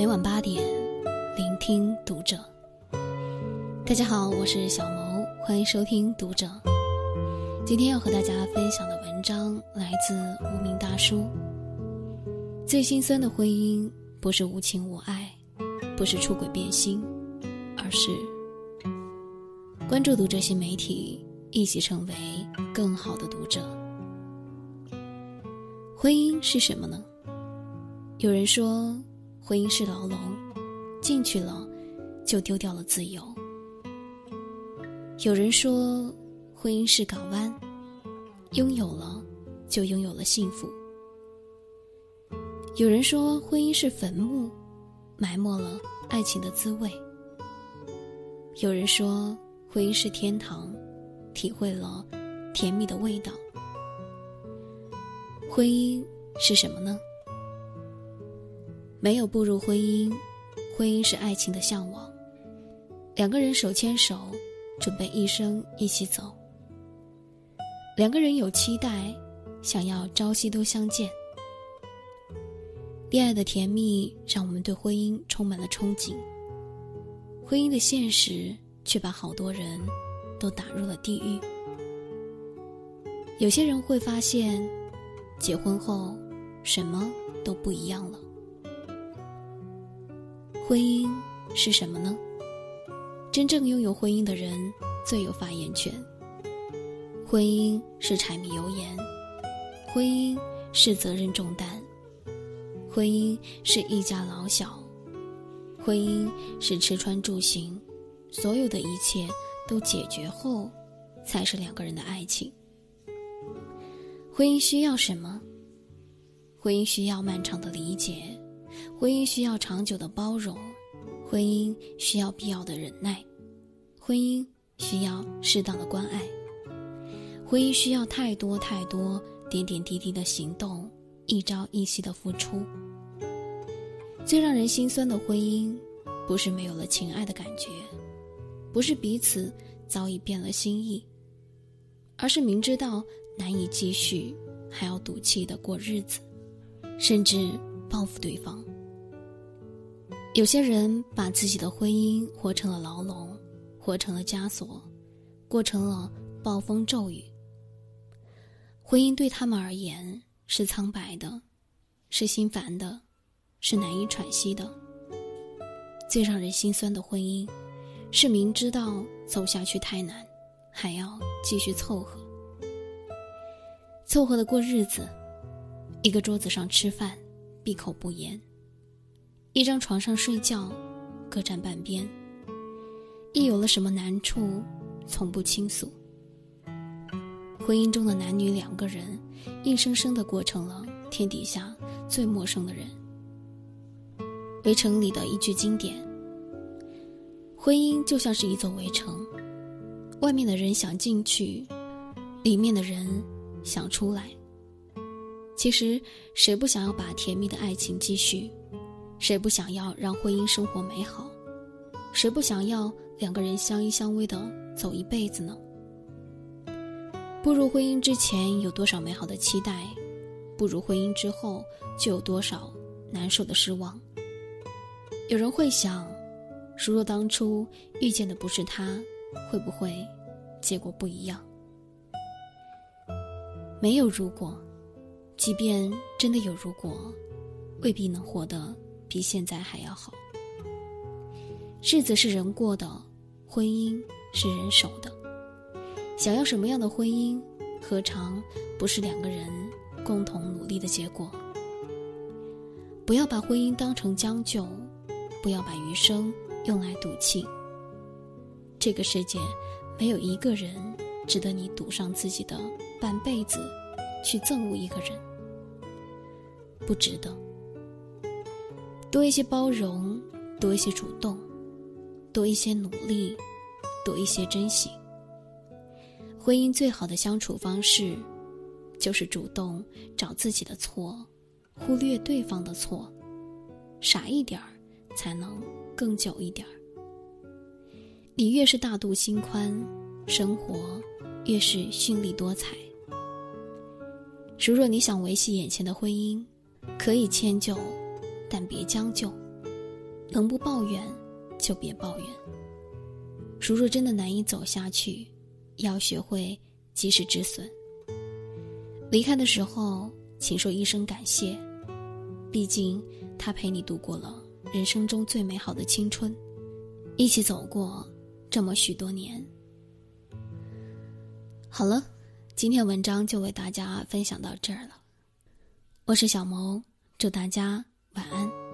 每晚八点，聆听读者。大家好，我是小萌，欢迎收听读者。今天要和大家分享的文章来自无名大叔。最心酸的婚姻，不是无情无爱，不是出轨变心，而是关注读者新媒体，一起成为更好的读者。婚姻是什么呢？有人说，婚姻是牢笼，进去了就丢掉了自由。有人说，婚姻是港湾，拥有了就拥有了幸福。有人说，婚姻是坟墓，埋没了爱情的滋味。有人说，婚姻是天堂，体会了甜蜜的味道。婚姻是什么呢？没有步入婚姻，婚姻是爱情的向往。两个人手牵手，准备一生一起走。两个人有期待，想要朝夕都相见。恋爱的甜蜜让我们对婚姻充满了憧憬。婚姻的现实却把好多人都打入了地狱。有些人会发现。结婚后，什么都不一样了。婚姻是什么呢？真正拥有婚姻的人最有发言权。婚姻是柴米油盐，婚姻是责任重担，婚姻是一家老小，婚姻是吃穿住行，所有的一切都解决后，才是两个人的爱情。婚姻需要什么？婚姻需要漫长的理解，婚姻需要长久的包容，婚姻需要必要的忍耐，婚姻需要适当的关爱，婚姻需要太多太多点点滴滴的行动，一朝一夕的付出。最让人心酸的婚姻，不是没有了情爱的感觉，不是彼此早已变了心意，而是明知道。难以继续，还要赌气的过日子，甚至报复对方。有些人把自己的婚姻活成了牢笼，活成了枷锁，过成了暴风骤雨。婚姻对他们而言是苍白的，是心烦的，是难以喘息的。最让人心酸的婚姻，是明知道走下去太难，还要继续凑合。凑合的过日子，一个桌子上吃饭，闭口不言；一张床上睡觉，各占半边。一有了什么难处，从不倾诉。婚姻中的男女两个人，硬生生的过成了天底下最陌生的人。围城里的一句经典：婚姻就像是一座围城，外面的人想进去，里面的人。想出来。其实，谁不想要把甜蜜的爱情继续？谁不想要让婚姻生活美好？谁不想要两个人相依相偎的走一辈子呢？步入婚姻之前有多少美好的期待？步入婚姻之后就有多少难受的失望？有人会想：如若当初遇见的不是他，会不会结果不一样？没有如果，即便真的有如果，未必能活得比现在还要好。日子是人过的，婚姻是人守的。想要什么样的婚姻，何尝不是两个人共同努力的结果？不要把婚姻当成将就，不要把余生用来赌气。这个世界，没有一个人值得你赌上自己的。半辈子，去憎恶一个人，不值得。多一些包容，多一些主动，多一些努力，多一些珍惜。婚姻最好的相处方式，就是主动找自己的错，忽略对方的错，傻一点儿，才能更久一点儿。你越是大度心宽，生活越是绚丽多彩。如若你想维系眼前的婚姻，可以迁就，但别将就。能不抱怨就别抱怨。如若真的难以走下去，要学会及时止损。离开的时候，请说一声感谢，毕竟他陪你度过了人生中最美好的青春，一起走过这么许多年。好了，今天文章就为大家分享到这儿了。我是小萌，祝大家晚安。